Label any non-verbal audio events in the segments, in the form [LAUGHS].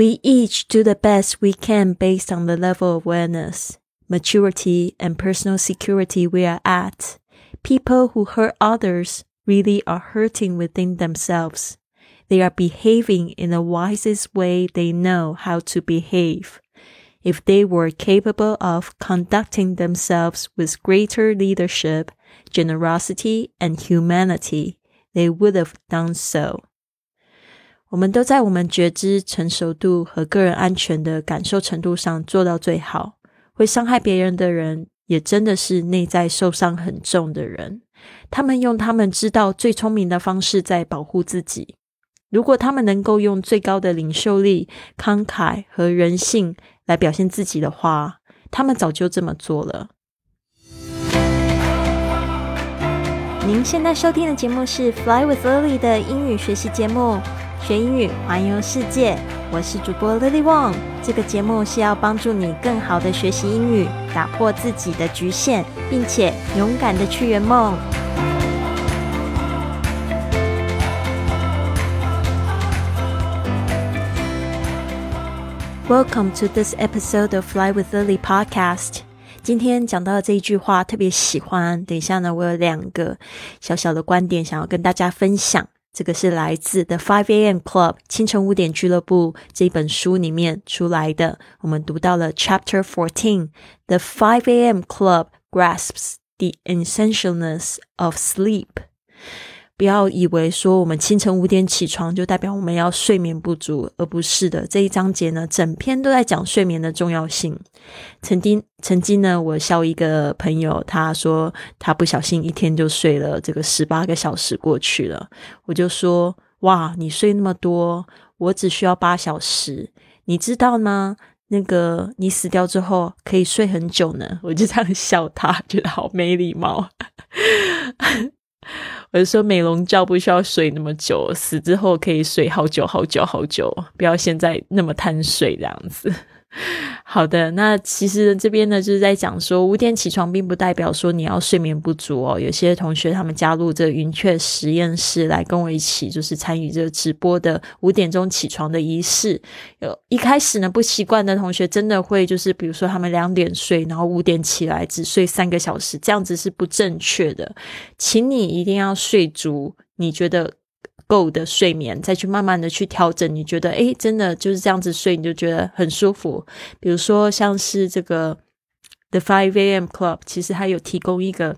We each do the best we can based on the level of awareness, maturity, and personal security we are at. People who hurt others really are hurting within themselves. They are behaving in the wisest way they know how to behave. If they were capable of conducting themselves with greater leadership, generosity, and humanity, they would have done so. 我们都在我们觉知、成熟度和个人安全的感受程度上做到最好。会伤害别人的人，也真的是内在受伤很重的人。他们用他们知道最聪明的方式在保护自己。如果他们能够用最高的领袖力、慷慨和人性来表现自己的话，他们早就这么做了。您现在收听的节目是《Fly with Lily》的英语学习节目，学英语环游世界。我是主播 Lily Wong。这个节目是要帮助你更好的学习英语，打破自己的局限，并且勇敢的去圆梦。Welcome to this episode of Fly with Lily podcast。今天讲到的这一句话特别喜欢。等一下呢，我有两个小小的观点想要跟大家分享。这个是来自《The Five A.M. Club》清晨五点俱乐部这本书里面出来的。我们读到了 Chapter Fourteen，《The Five A.M. Club grasps the essentialness of sleep》。 不要以为说我们清晨五点起床就代表我们要睡眠不足，而不是的。这一章节呢，整篇都在讲睡眠的重要性。曾经，曾经呢，我笑一个朋友，他说他不小心一天就睡了这个十八个小时过去了。我就说，哇，你睡那么多，我只需要八小时，你知道吗？那个你死掉之后可以睡很久呢。我就这样笑他，觉得好没礼貌。我就说美容觉不需要睡那么久，死之后可以睡好久好久好久，不要现在那么贪睡这样子。[LAUGHS] 好的，那其实这边呢，就是在讲说五点起床，并不代表说你要睡眠不足哦。有些同学他们加入这云雀实验室来跟我一起，就是参与这个直播的五点钟起床的仪式。有一开始呢不习惯的同学，真的会就是比如说他们两点睡，然后五点起来只睡三个小时，这样子是不正确的。请你一定要睡足，你觉得？够的睡眠，再去慢慢的去调整。你觉得，诶，真的就是这样子睡，你就觉得很舒服。比如说，像是这个 The Five A.M. Club，其实它有提供一个。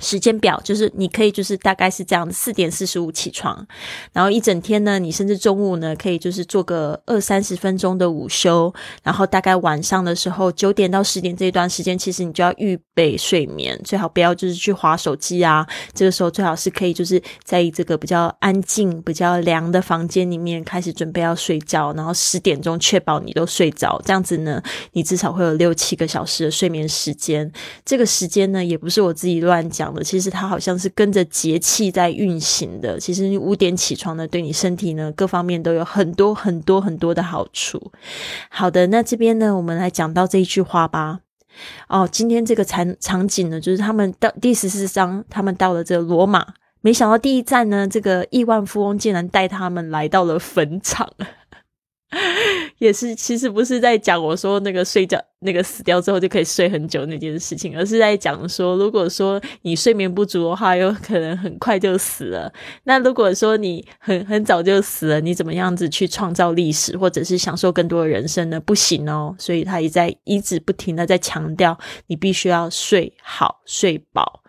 时间表就是你可以就是大概是这样四点四十五起床，然后一整天呢，你甚至中午呢可以就是做个二三十分钟的午休，然后大概晚上的时候九点到十点这一段时间，其实你就要预备睡眠，最好不要就是去划手机啊。这个时候最好是可以就是在这个比较安静、比较凉的房间里面开始准备要睡觉，然后十点钟确保你都睡着，这样子呢，你至少会有六七个小时的睡眠时间。这个时间呢，也不是我自己乱讲。讲的其实它好像是跟着节气在运行的。其实你五点起床呢，对你身体呢各方面都有很多很多很多的好处。好的，那这边呢，我们来讲到这一句话吧。哦，今天这个场场景呢，就是他们到第十四章，他们到了这罗马，没想到第一站呢，这个亿万富翁竟然带他们来到了坟场。[LAUGHS] 也是，其实不是在讲我说那个睡觉那个死掉之后就可以睡很久那件事情，而是在讲说，如果说你睡眠不足的话，有可能很快就死了。那如果说你很很早就死了，你怎么样子去创造历史，或者是享受更多的人生呢？不行哦。所以他一在一直不停的在强调，你必须要睡好睡饱。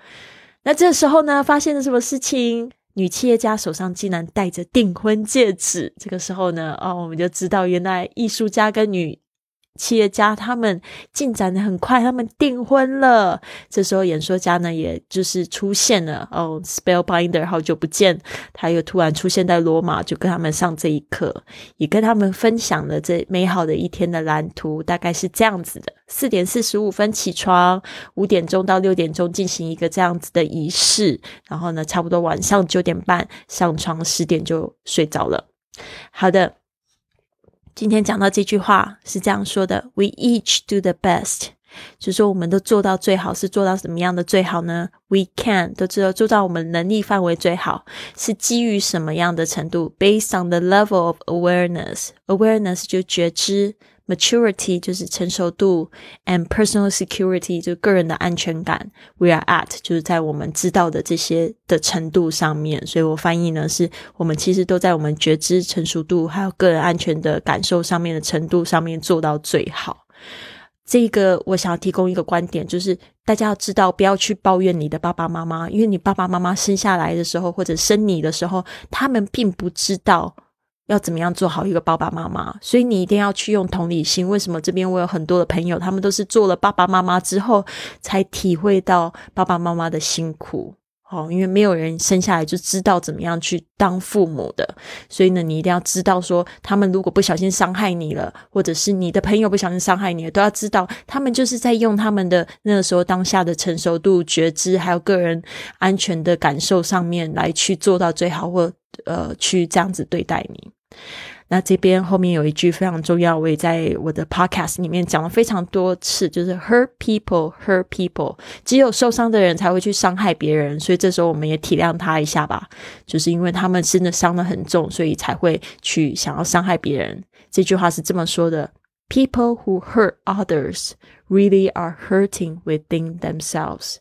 那这时候呢，发现了什么事情？女企业家手上竟然戴着订婚戒指，这个时候呢，哦，我们就知道原来艺术家跟女。企业家他们进展的很快，他们订婚了。这时候演说家呢，也就是出现了哦，Spellbinder 好久不见，他又突然出现在罗马，就跟他们上这一课，也跟他们分享了这美好的一天的蓝图，大概是这样子的：四点四十五分起床，五点钟到六点钟进行一个这样子的仪式，然后呢，差不多晚上九点半上床，十点就睡着了。好的。今天讲到这句话是这样说的：We each do the best 就是说我们都做到最好，是做到什么样的最好呢？We can 都知道做到我们能力范围最好，是基于什么样的程度？Based on the level of awareness，awareness 就觉知。Maturity 就是成熟度，and personal security 就个人的安全感。We are at 就是在我们知道的这些的程度上面，所以我翻译呢是我们其实都在我们觉知成熟度还有个人安全的感受上面的程度上面做到最好。这个我想要提供一个观点，就是大家要知道，不要去抱怨你的爸爸妈妈，因为你爸爸妈妈生下来的时候或者生你的时候，他们并不知道。要怎么样做好一个爸爸妈妈？所以你一定要去用同理心。为什么这边我有很多的朋友，他们都是做了爸爸妈妈之后，才体会到爸爸妈妈的辛苦。哦，因为没有人生下来就知道怎么样去当父母的，所以呢，你一定要知道说，他们如果不小心伤害你了，或者是你的朋友不小心伤害你了，都要知道，他们就是在用他们的那个时候当下的成熟度、觉知，还有个人安全的感受上面来去做到最好，或呃，去这样子对待你。那这边后面有一句非常重要，我也在我的 podcast 里面讲了非常多次，就是 hurt people hurt people，只有受伤的人才会去伤害别人，所以这时候我们也体谅他一下吧，就是因为他们真的伤得很重，所以才会去想要伤害别人。这句话是这么说的：People who hurt others really are hurting within themselves。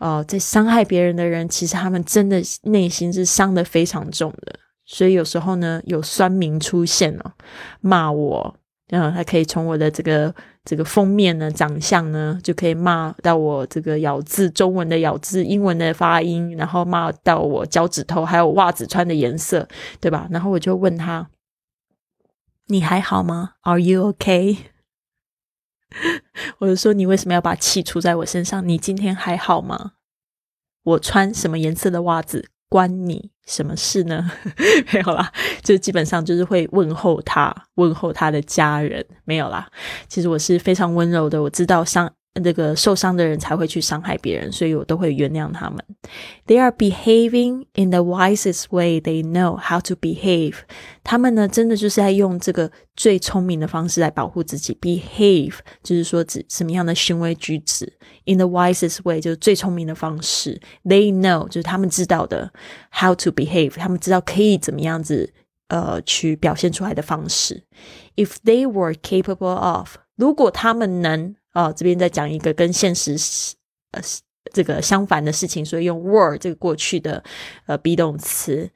哦，在伤害别人的人，其实他们真的内心是伤得非常重的。所以有时候呢，有酸民出现了，骂我，然后，他可以从我的这个这个封面呢，长相呢，就可以骂到我这个咬字，中文的咬字，英文的发音，然后骂到我脚趾头，还有袜子穿的颜色，对吧？然后我就问他，你还好吗？Are you OK？” [LAUGHS] 我就说你为什么要把气出在我身上？你今天还好吗？我穿什么颜色的袜子？关你什么事呢？[LAUGHS] 没有啦，就基本上就是会问候他，问候他的家人，没有啦。其实我是非常温柔的，我知道上。那个受伤的人才会去伤害别人，所以我都会原谅他们。They are behaving in the wisest way they know how to behave。他们呢，真的就是在用这个最聪明的方式来保护自己。Behave 就是说指什么样的行为举止。In the wisest way 就是最聪明的方式。They know 就是他们知道的 how to behave，他们知道可以怎么样子呃去表现出来的方式。If they were capable of，如果他们能。哦，这边再讲一个跟现实呃这个相反的事情，所以用 were 这个过去的呃 be 动词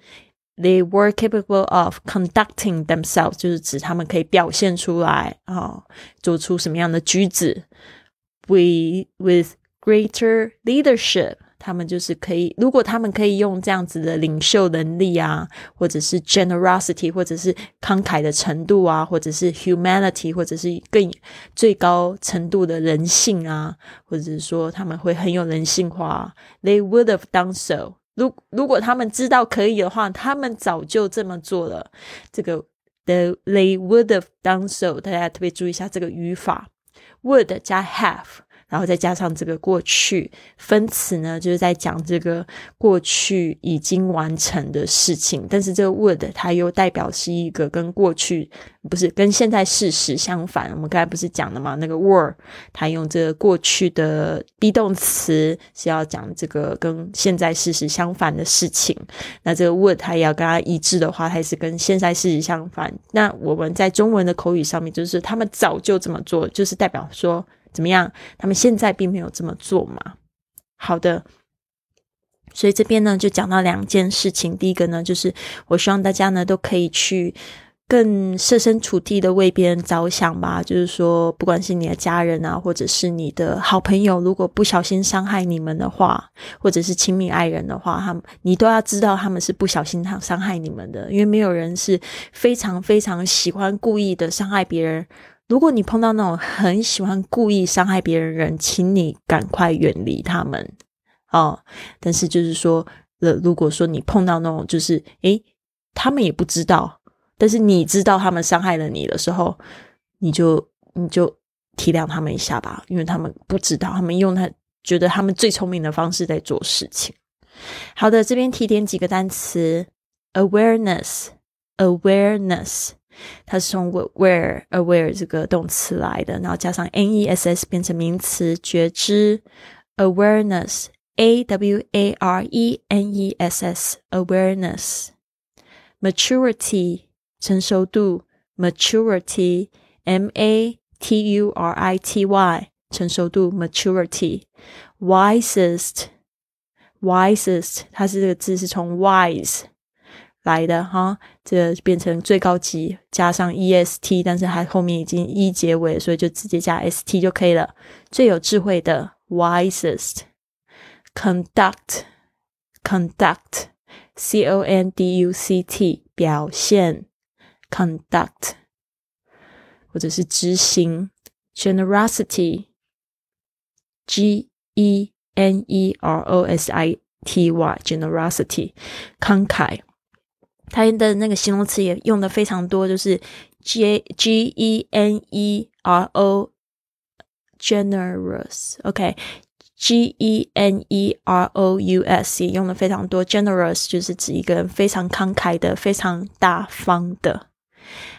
，they were capable of conducting themselves，就是指他们可以表现出来啊，做出什么样的举止，we with greater leadership。他们就是可以，如果他们可以用这样子的领袖能力啊，或者是 generosity，或者是慷慨的程度啊，或者是 humanity，或者是更最高程度的人性啊，或者是说他们会很有人性化，they would have done so。如如果他们知道可以的话，他们早就这么做了。这个 the they would have done so，大家特别注意一下这个语法，would 加 have。然后再加上这个过去分词呢，就是在讲这个过去已经完成的事情。但是这个 would 它又代表是一个跟过去不是跟现在事实相反。我们刚才不是讲了吗？那个 were 它用这个过去的 be 动词是要讲这个跟现在事实相反的事情。那这个 would 它也要跟它一致的话，它是跟现在事实相反。那我们在中文的口语上面，就是他们早就这么做，就是代表说。怎么样？他们现在并没有这么做嘛？好的，所以这边呢就讲到两件事情。第一个呢，就是我希望大家呢都可以去更设身处地的为别人着想吧。就是说，不管是你的家人啊，或者是你的好朋友，如果不小心伤害你们的话，或者是亲密爱人的话，他们你都要知道他们是不小心伤伤害你们的，因为没有人是非常非常喜欢故意的伤害别人。如果你碰到那种很喜欢故意伤害别人人，请你赶快远离他们哦。但是就是说，呃，如果说你碰到那种就是诶，他们也不知道，但是你知道他们伤害了你的时候，你就你就体谅他们一下吧，因为他们不知道，他们用他觉得他们最聪明的方式在做事情。好的，这边提点几个单词：awareness，awareness。它是从 aware aware 这个动词来的，然后加上 n e s s 变成名词，觉知 awareness a w a r e n e s s awareness maturity 成熟度 maturity m a t u r i t y 成熟度 maturity wisest wisest 它是这个字是从 wise 来的哈，这变成最高级加上 e s t，但是它后面已经 e 结尾，所以就直接加 s t 就可以了。最有智慧的 wisest，conduct，conduct，c o n d u c t 表现，conduct 或者是执行，generosity，g e n e r o s i t y，generosity 慷慨。它的那个形容词也用的非常多，就是 G G E N E R O generous，OK，G E N E R O U S 也用的非常多，generous 就是指一个人非常慷慨的、非常大方的。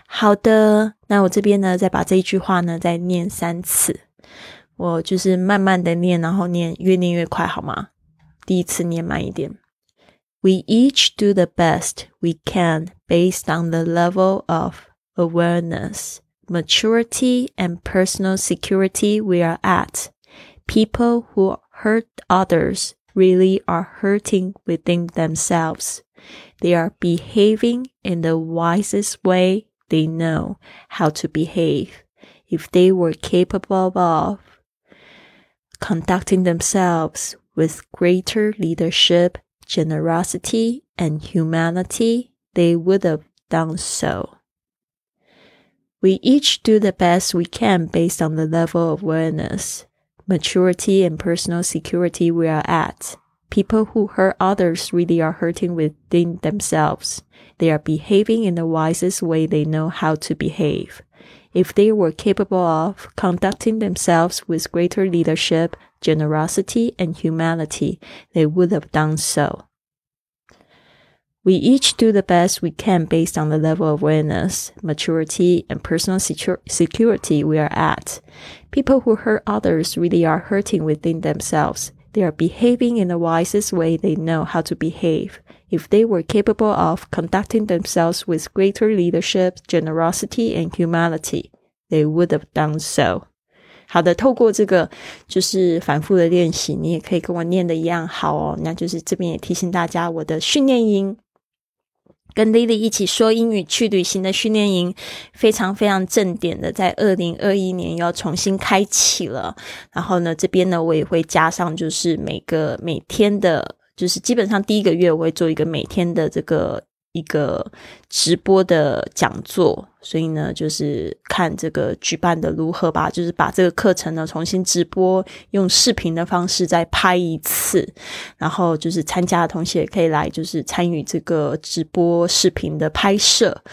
好的，那我这边呢，再把这一句话呢再念三次，我就是慢慢的念，然后念越念越快，好吗？第一次念慢一点。We each do the best we can based on the level of awareness, maturity, and personal security we are at. People who hurt others really are hurting within themselves. They are behaving in the wisest way they know how to behave. If they were capable of conducting themselves with greater leadership generosity and humanity, they would have done so. We each do the best we can based on the level of awareness, maturity, and personal security we are at. People who hurt others really are hurting within themselves. They are behaving in the wisest way they know how to behave. If they were capable of conducting themselves with greater leadership, generosity, and humanity, they would have done so. We each do the best we can based on the level of awareness, maturity, and personal security we are at. People who hurt others really are hurting within themselves. They are behaving in the wisest way they know how to behave If they were capable of conducting themselves with greater leadership, generosity, and humanity, they would have done so. 好的，透过这个就是反复的练习，你也可以跟我念的一样好哦。那就是这边也提醒大家，我的训练营跟 Lily 一起说英语去旅行的训练营，非常非常正点的，在二零二一年要重新开启了。然后呢，这边呢我也会加上，就是每个每天的， 就是基本上第一个月我会做一个每天的这个。一个直播的讲座，所以呢，就是看这个举办的如何吧。就是把这个课程呢重新直播，用视频的方式再拍一次，然后就是参加的同学也可以来，就是参与这个直播视频的拍摄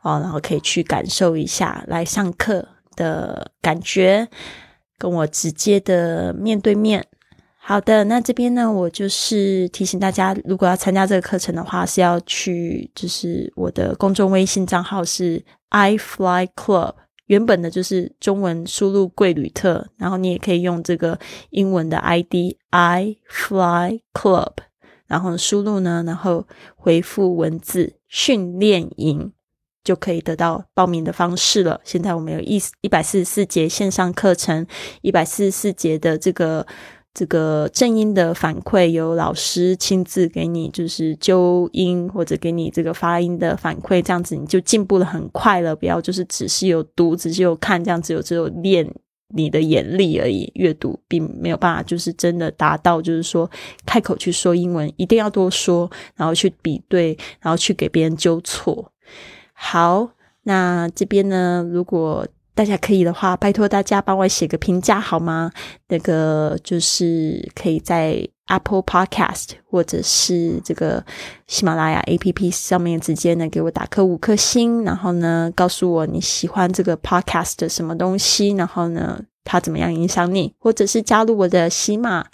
啊，然后可以去感受一下来上课的感觉，跟我直接的面对面。好的，那这边呢，我就是提醒大家，如果要参加这个课程的话，是要去，就是我的公众微信账号是 i fly club，原本的就是中文输入贵旅特，然后你也可以用这个英文的 ID i fly club，然后输入呢，然后回复文字训练营，就可以得到报名的方式了。现在我们有一一百四十四节线上课程，一百四十四节的这个。这个正音的反馈由老师亲自给你，就是纠音或者给你这个发音的反馈，这样子你就进步的很快了。不要就是只是有读，只是有看，这样子有只有练你的眼力而已，阅读并没有办法就是真的达到，就是说开口去说英文，一定要多说，然后去比对，然后去给别人纠错。好，那这边呢，如果。大家可以的话，拜托大家帮我写个评价好吗？那个就是可以在 Apple Podcast 或者是这个喜马拉雅 APP 上面直接呢给我打颗五颗星，然后呢告诉我你喜欢这个 Podcast 的什么东西，然后呢它怎么样影响你，或者是加入我的喜马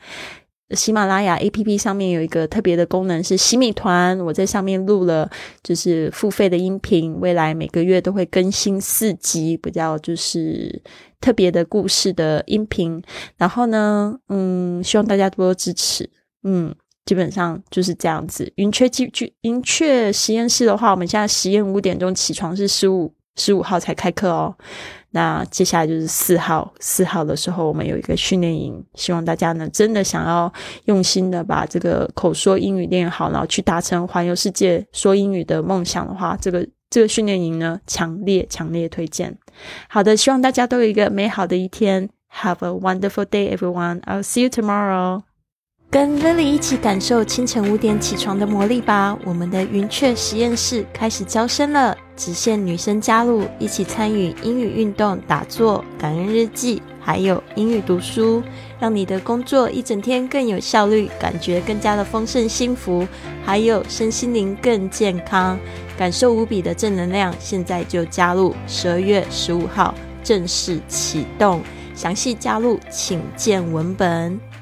喜马拉雅 A P P 上面有一个特别的功能是洗米团，我在上面录了就是付费的音频，未来每个月都会更新四集，比较就是特别的故事的音频。然后呢，嗯，希望大家多多支持。嗯，基本上就是这样子。云雀剧剧云雀实验室的话，我们现在实验五点钟起床，是十五十五号才开课哦。那接下来就是四号，四号的时候我们有一个训练营，希望大家呢真的想要用心的把这个口说英语练好，然后去达成环游世界说英语的梦想的话，这个这个训练营呢，强烈强烈推荐。好的，希望大家都有一个美好的一天，Have a wonderful day, everyone. I'll see you tomorrow. 跟 Lily 一起感受清晨五点起床的魔力吧！我们的云雀实验室开始招生了，只限女生加入，一起参与英语运动、打坐、感恩日记，还有英语读书，让你的工作一整天更有效率，感觉更加的丰盛幸福，还有身心灵更健康，感受无比的正能量。现在就加入，十二月十五号正式启动，详细加入请见文本。